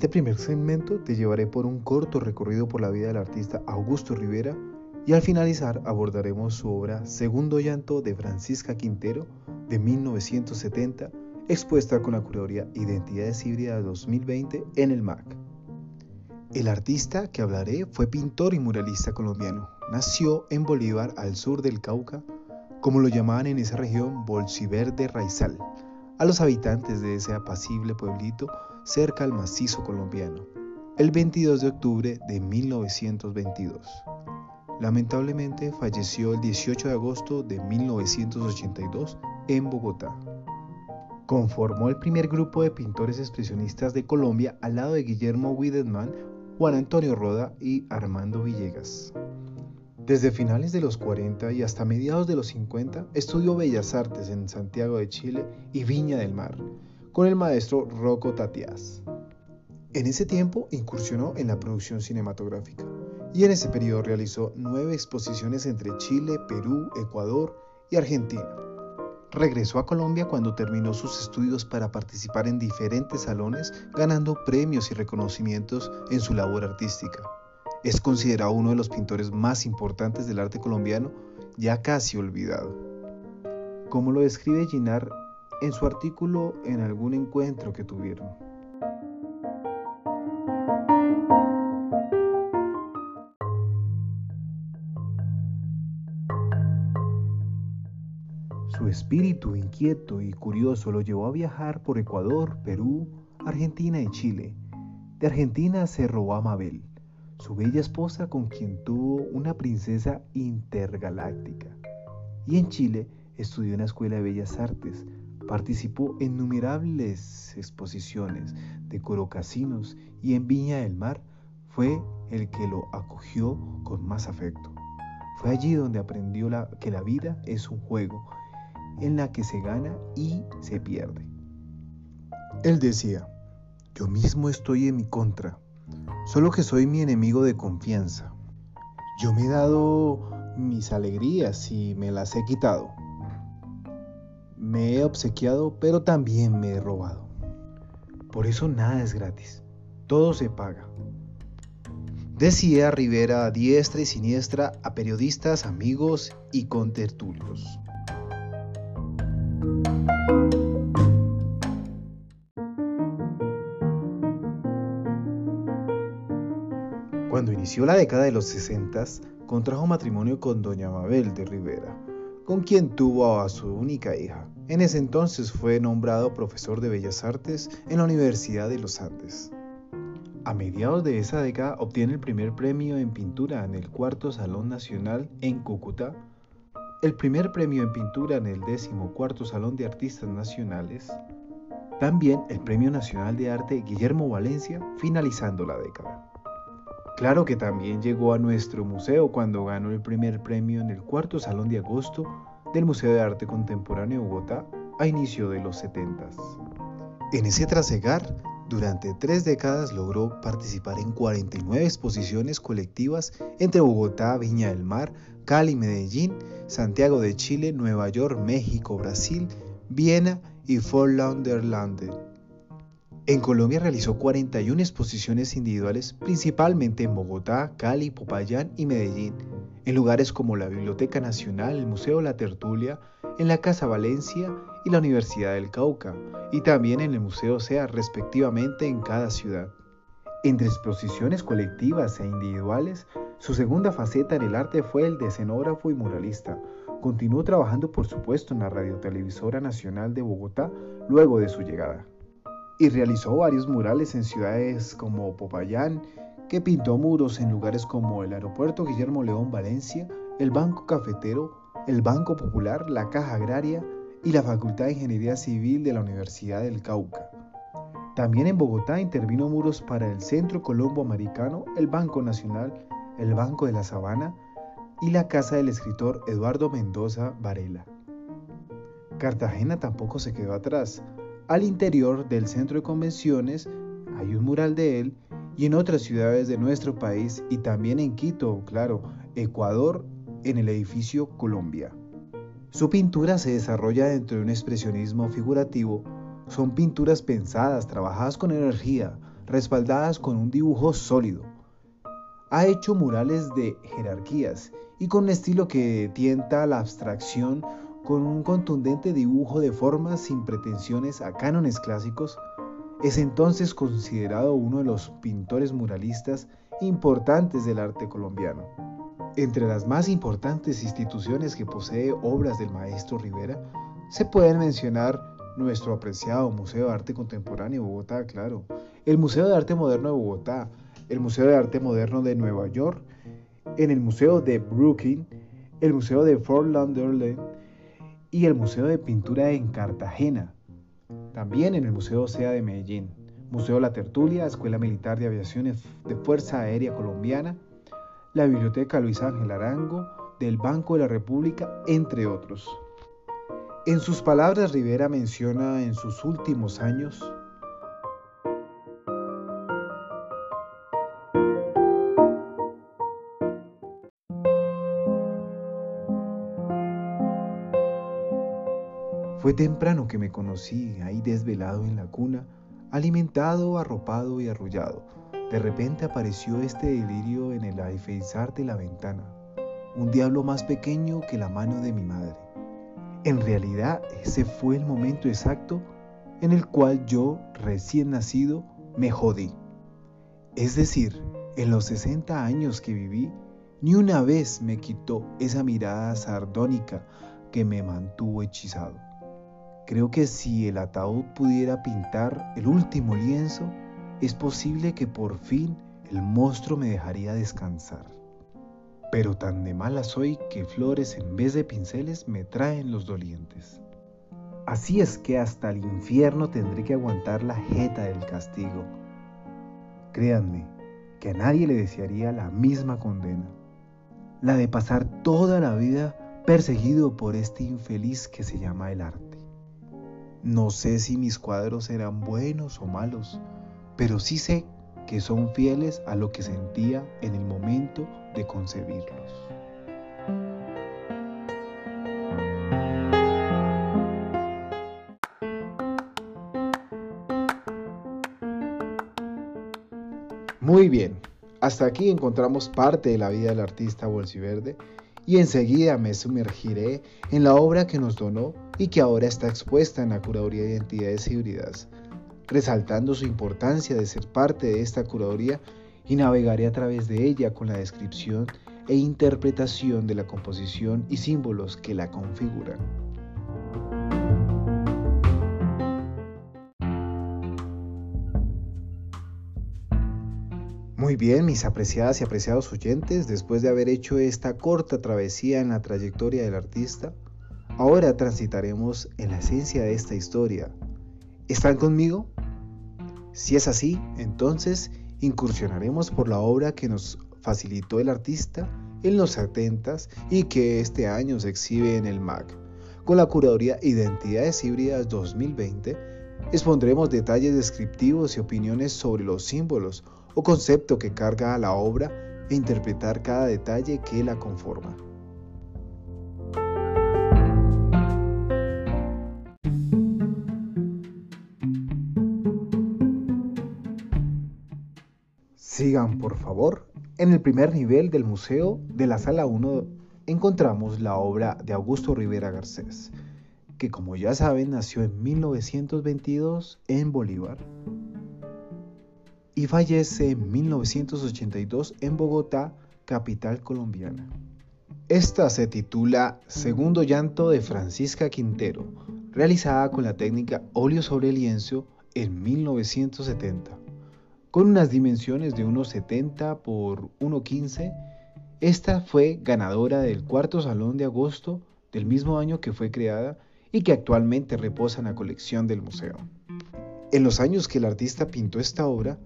Este primer segmento te llevaré por un corto recorrido por la vida del artista Augusto Rivera y al finalizar abordaremos su obra Segundo Llanto de Francisca Quintero de 1970, expuesta con la curaduría Identidades Híbridas 2020 en el MAC. El artista que hablaré fue pintor y muralista colombiano. Nació en Bolívar, al sur del Cauca, como lo llamaban en esa región Bolsiverde Raizal, a los habitantes de ese apacible pueblito cerca al macizo colombiano, el 22 de octubre de 1922. Lamentablemente falleció el 18 de agosto de 1982 en Bogotá. Conformó el primer grupo de pintores expresionistas de Colombia al lado de Guillermo Wiedemann, Juan Antonio Roda y Armando Villegas. Desde finales de los 40 y hasta mediados de los 50 estudió Bellas Artes en Santiago de Chile y Viña del Mar, con el maestro Rocco Tatias. En ese tiempo incursionó en la producción cinematográfica y en ese periodo realizó nueve exposiciones entre Chile, Perú, Ecuador y Argentina. Regresó a Colombia cuando terminó sus estudios para participar en diferentes salones, ganando premios y reconocimientos en su labor artística. Es considerado uno de los pintores más importantes del arte colombiano, ya casi olvidado. Como lo describe Ginar en su artículo en algún encuentro que tuvieron. Su espíritu inquieto y curioso lo llevó a viajar por Ecuador, Perú, Argentina y Chile. De Argentina se robó a Mabel, su bella esposa con quien tuvo una princesa intergaláctica. Y en Chile estudió en la Escuela de Bellas Artes, participó en innumerables exposiciones, decoró casinos y en Viña del Mar fue el que lo acogió con más afecto. Fue allí donde aprendió que la vida es un juego en la que se gana y se pierde. Él decía, yo mismo estoy en mi contra, solo que soy mi enemigo de confianza. Yo me he dado mis alegrías y me las he quitado. Me he obsequiado, pero también me he robado. Por eso nada es gratis, todo se paga. Decía Rivera a diestra y siniestra a periodistas, amigos y contertulios. Cuando inició la década de los 60, contrajo matrimonio con doña Mabel de Rivera, con quien tuvo a su única hija. En ese entonces fue nombrado profesor de Bellas Artes en la Universidad de los Andes. A mediados de esa década obtiene el primer premio en pintura en el Cuarto Salón Nacional en Cúcuta, el primer premio en pintura en el cuarto Salón de Artistas Nacionales, también el Premio Nacional de Arte Guillermo Valencia, finalizando la década. Claro que también llegó a nuestro museo cuando ganó el primer premio en el cuarto Salón de Agosto del Museo de Arte Contemporáneo de Bogotá a inicio de los 70. En ese trasegar, durante tres décadas logró participar en 49 exposiciones colectivas entre Bogotá, Viña del Mar, Cali, Medellín, Santiago de Chile, Nueva York, México, Brasil, Viena y Fort Lauderdale. En Colombia realizó 41 exposiciones individuales, principalmente en Bogotá, Cali, Popayán y Medellín, en lugares como la Biblioteca Nacional, el Museo La Tertulia, en la Casa Valencia y la Universidad del Cauca, y también en el Museo SEA, respectivamente en cada ciudad. Entre exposiciones colectivas e individuales, su segunda faceta en el arte fue el de escenógrafo y muralista. Continuó trabajando, por supuesto, en la Radiotelevisora Nacional de Bogotá luego de su llegada y realizó varios murales en ciudades como Popayán, que pintó muros en lugares como el aeropuerto Guillermo León Valencia, el Banco Cafetero, el Banco Popular, la Caja Agraria y la Facultad de Ingeniería Civil de la Universidad del Cauca. También en Bogotá intervino muros para el Centro Colombo Americano, el Banco Nacional, el Banco de la Sabana y la casa del escritor Eduardo Mendoza Varela. Cartagena tampoco se quedó atrás. Al interior del centro de convenciones hay un mural de él y en otras ciudades de nuestro país y también en Quito, claro, Ecuador, en el edificio Colombia. Su pintura se desarrolla dentro de un expresionismo figurativo. Son pinturas pensadas, trabajadas con energía, respaldadas con un dibujo sólido. Ha hecho murales de jerarquías y con un estilo que tienta la abstracción con un contundente dibujo de formas sin pretensiones a cánones clásicos, es entonces considerado uno de los pintores muralistas importantes del arte colombiano. Entre las más importantes instituciones que posee obras del maestro Rivera, se pueden mencionar nuestro apreciado Museo de Arte Contemporáneo de Bogotá, claro, el Museo de Arte Moderno de Bogotá, el Museo de Arte Moderno de Nueva York, en el Museo de Brooklyn, el Museo de Fort Lauderdale y el Museo de Pintura en Cartagena, también en el Museo OSEA de Medellín, Museo La Tertulia, Escuela Militar de Aviación de Fuerza Aérea Colombiana, la Biblioteca Luis Ángel Arango, del Banco de la República, entre otros. En sus palabras, Rivera menciona en sus últimos años Fue temprano que me conocí, ahí desvelado en la cuna, alimentado, arropado y arrullado. De repente apareció este delirio en el alféizar de la ventana, un diablo más pequeño que la mano de mi madre. En realidad, ese fue el momento exacto en el cual yo, recién nacido, me jodí. Es decir, en los 60 años que viví, ni una vez me quitó esa mirada sardónica que me mantuvo hechizado. Creo que si el ataúd pudiera pintar el último lienzo, es posible que por fin el monstruo me dejaría descansar. Pero tan de mala soy que flores en vez de pinceles me traen los dolientes. Así es que hasta el infierno tendré que aguantar la jeta del castigo. Créanme que a nadie le desearía la misma condena, la de pasar toda la vida perseguido por este infeliz que se llama el arte. No sé si mis cuadros eran buenos o malos, pero sí sé que son fieles a lo que sentía en el momento de concebirlos. Muy bien, hasta aquí encontramos parte de la vida del artista bolsiverde y enseguida me sumergiré en la obra que nos donó y que ahora está expuesta en la Curaduría de Identidades Híbridas, resaltando su importancia de ser parte de esta curaduría y navegaré a través de ella con la descripción e interpretación de la composición y símbolos que la configuran. Muy bien, mis apreciadas y apreciados oyentes, después de haber hecho esta corta travesía en la trayectoria del artista, Ahora transitaremos en la esencia de esta historia. ¿Están conmigo? Si es así, entonces incursionaremos por la obra que nos facilitó el artista en los 70 y que este año se exhibe en el MAC. Con la curaduría Identidades Híbridas 2020, expondremos detalles descriptivos y opiniones sobre los símbolos o concepto que carga la obra e interpretar cada detalle que la conforma. Sigan, por favor. En el primer nivel del museo de la sala 1 encontramos la obra de Augusto Rivera Garcés, que como ya saben nació en 1922 en Bolívar y fallece en 1982 en Bogotá, capital colombiana. Esta se titula Segundo llanto de Francisca Quintero, realizada con la técnica óleo sobre lienzo en 1970 con unas dimensiones de 1,70 por 1,15 Esta fue ganadora del cuarto Salón de Agosto del mismo año que fue creada y que actualmente reposa en la colección del museo. En los años que el artista pintó esta obra,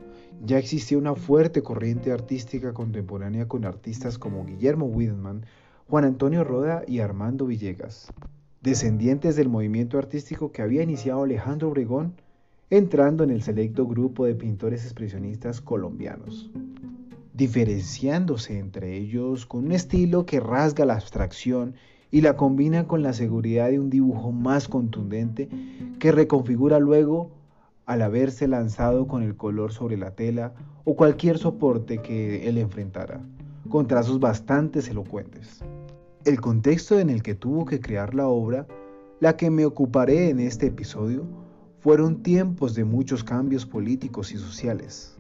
ya existía una fuerte corriente artística contemporánea con artistas como Guillermo Widman, Juan Antonio Roda y Armando Villegas, descendientes del movimiento artístico que había iniciado Alejandro Obregón, entrando en el selecto grupo de pintores expresionistas colombianos, diferenciándose entre ellos con un estilo que rasga la abstracción y la combina con la seguridad de un dibujo más contundente que reconfigura luego al haberse lanzado con el color sobre la tela o cualquier soporte que él enfrentara, con trazos bastante elocuentes. El contexto en el que tuvo que crear la obra, la que me ocuparé en este episodio, fueron tiempos de muchos cambios políticos y sociales.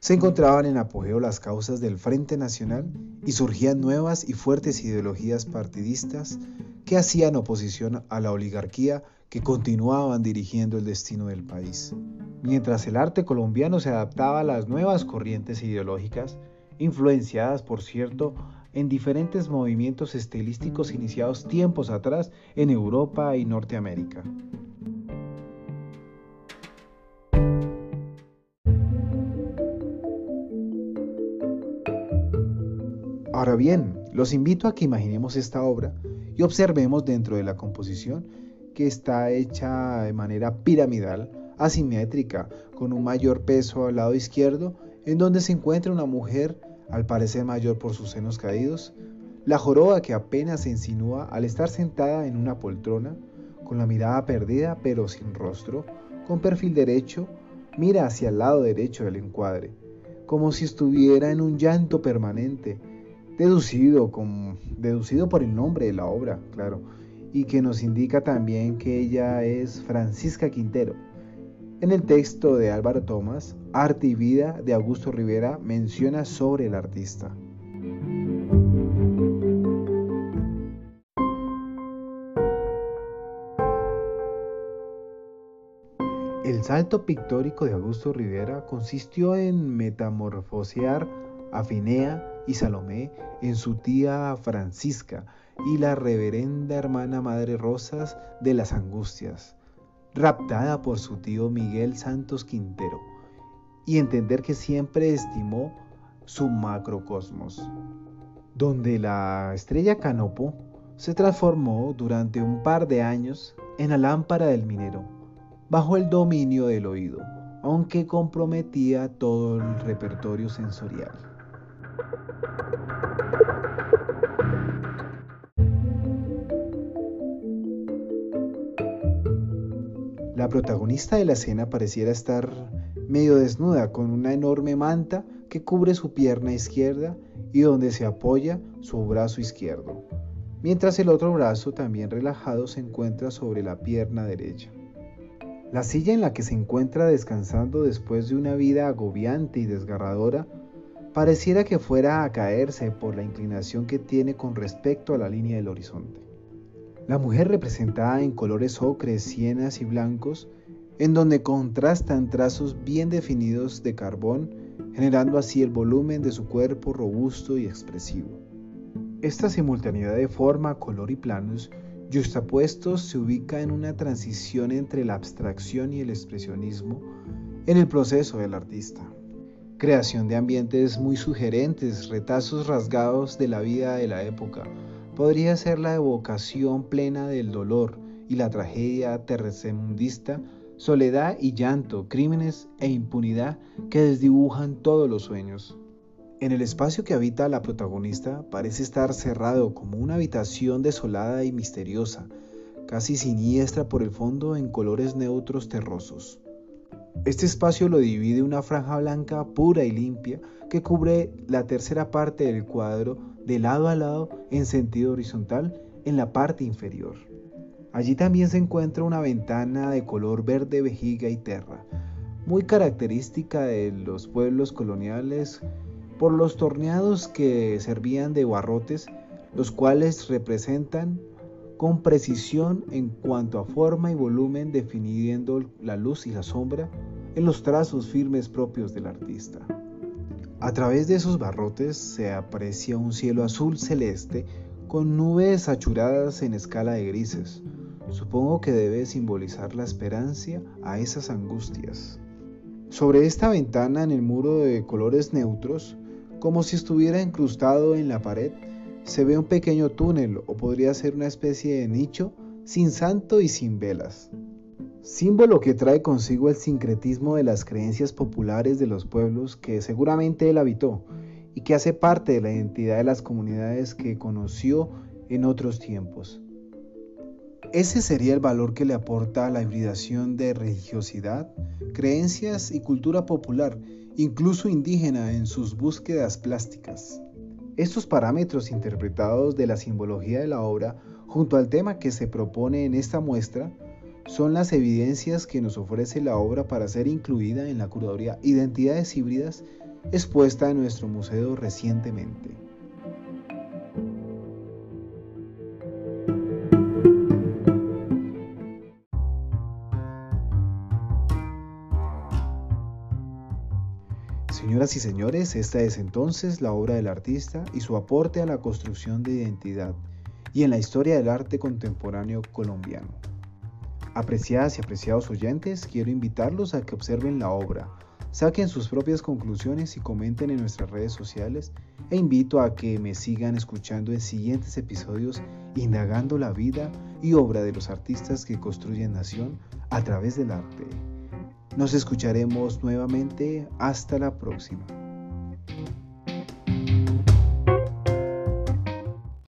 se encontraban en apogeo las causas del Frente Nacional y surgían nuevas y fuertes ideologías partidistas que hacían oposición a la oligarquía que continuaban dirigiendo el destino del país. Mientras el arte colombiano se adaptaba a las nuevas corrientes ideológicas, influenciadas, por cierto, en diferentes movimientos estilísticos iniciados tiempos atrás en Europa y Norteamérica. Ahora bien, los invito a que imaginemos esta obra y observemos dentro de la composición que está hecha de manera piramidal, asimétrica, con un mayor peso al lado izquierdo, en donde se encuentra una mujer, al parecer mayor por sus senos caídos, la joroba que apenas se insinúa al estar sentada en una poltrona, con la mirada perdida pero sin rostro, con perfil derecho, mira hacia el lado derecho del encuadre, como si estuviera en un llanto permanente, deducido, deducido por el nombre de la obra, claro, y que nos indica también que ella es Francisca Quintero. En el texto de Álvaro Tomás, Arte y Vida de Augusto Rivera menciona sobre el artista. El salto pictórico de Augusto Rivera consistió en metamorfosear a Finea y Salomé en su tía Francisca y la reverenda hermana Madre Rosas de las Angustias, raptada por su tío Miguel Santos Quintero, y entender que siempre estimó su macrocosmos, donde la estrella Canopo se transformó durante un par de años en la lámpara del minero, bajo el dominio del oído, aunque comprometía todo el repertorio sensorial. La protagonista de la escena pareciera estar medio desnuda con una enorme manta que cubre su pierna izquierda y donde se apoya su brazo izquierdo, mientras el otro brazo también relajado se encuentra sobre la pierna derecha. La silla en la que se encuentra descansando después de una vida agobiante y desgarradora pareciera que fuera a caerse por la inclinación que tiene con respecto a la línea del horizonte. La mujer representada en colores ocres, sienas y blancos, en donde contrastan trazos bien definidos de carbón, generando así el volumen de su cuerpo robusto y expresivo. Esta simultaneidad de forma, color y planos justapuestos se ubica en una transición entre la abstracción y el expresionismo en el proceso del artista. Creación de ambientes muy sugerentes, retazos rasgados de la vida de la época, podría ser la evocación plena del dolor y la tragedia tercermundista, soledad y llanto, crímenes e impunidad que desdibujan todos los sueños. En el espacio que habita la protagonista parece estar cerrado como una habitación desolada y misteriosa, casi siniestra por el fondo en colores neutros terrosos. Este espacio lo divide una franja blanca pura y limpia que cubre la tercera parte del cuadro de lado a lado en sentido horizontal en la parte inferior. Allí también se encuentra una ventana de color verde vejiga y terra, muy característica de los pueblos coloniales por los torneados que servían de barrotes, los cuales representan con precisión en cuanto a forma y volumen, definiendo la luz y la sombra en los trazos firmes propios del artista. A través de esos barrotes se aprecia un cielo azul celeste con nubes achuradas en escala de grises. Supongo que debe simbolizar la esperanza a esas angustias. Sobre esta ventana en el muro de colores neutros, como si estuviera incrustado en la pared, se ve un pequeño túnel o podría ser una especie de nicho sin santo y sin velas. Símbolo que trae consigo el sincretismo de las creencias populares de los pueblos que seguramente él habitó y que hace parte de la identidad de las comunidades que conoció en otros tiempos. Ese sería el valor que le aporta la hibridación de religiosidad, creencias y cultura popular, incluso indígena en sus búsquedas plásticas. Estos parámetros interpretados de la simbología de la obra junto al tema que se propone en esta muestra son las evidencias que nos ofrece la obra para ser incluida en la curaduría Identidades híbridas expuesta en nuestro museo recientemente. Señoras y señores, esta es entonces la obra del artista y su aporte a la construcción de identidad y en la historia del arte contemporáneo colombiano. Apreciadas y apreciados oyentes, quiero invitarlos a que observen la obra, saquen sus propias conclusiones y comenten en nuestras redes sociales e invito a que me sigan escuchando en siguientes episodios indagando la vida y obra de los artistas que construyen nación a través del arte. Nos escucharemos nuevamente. Hasta la próxima.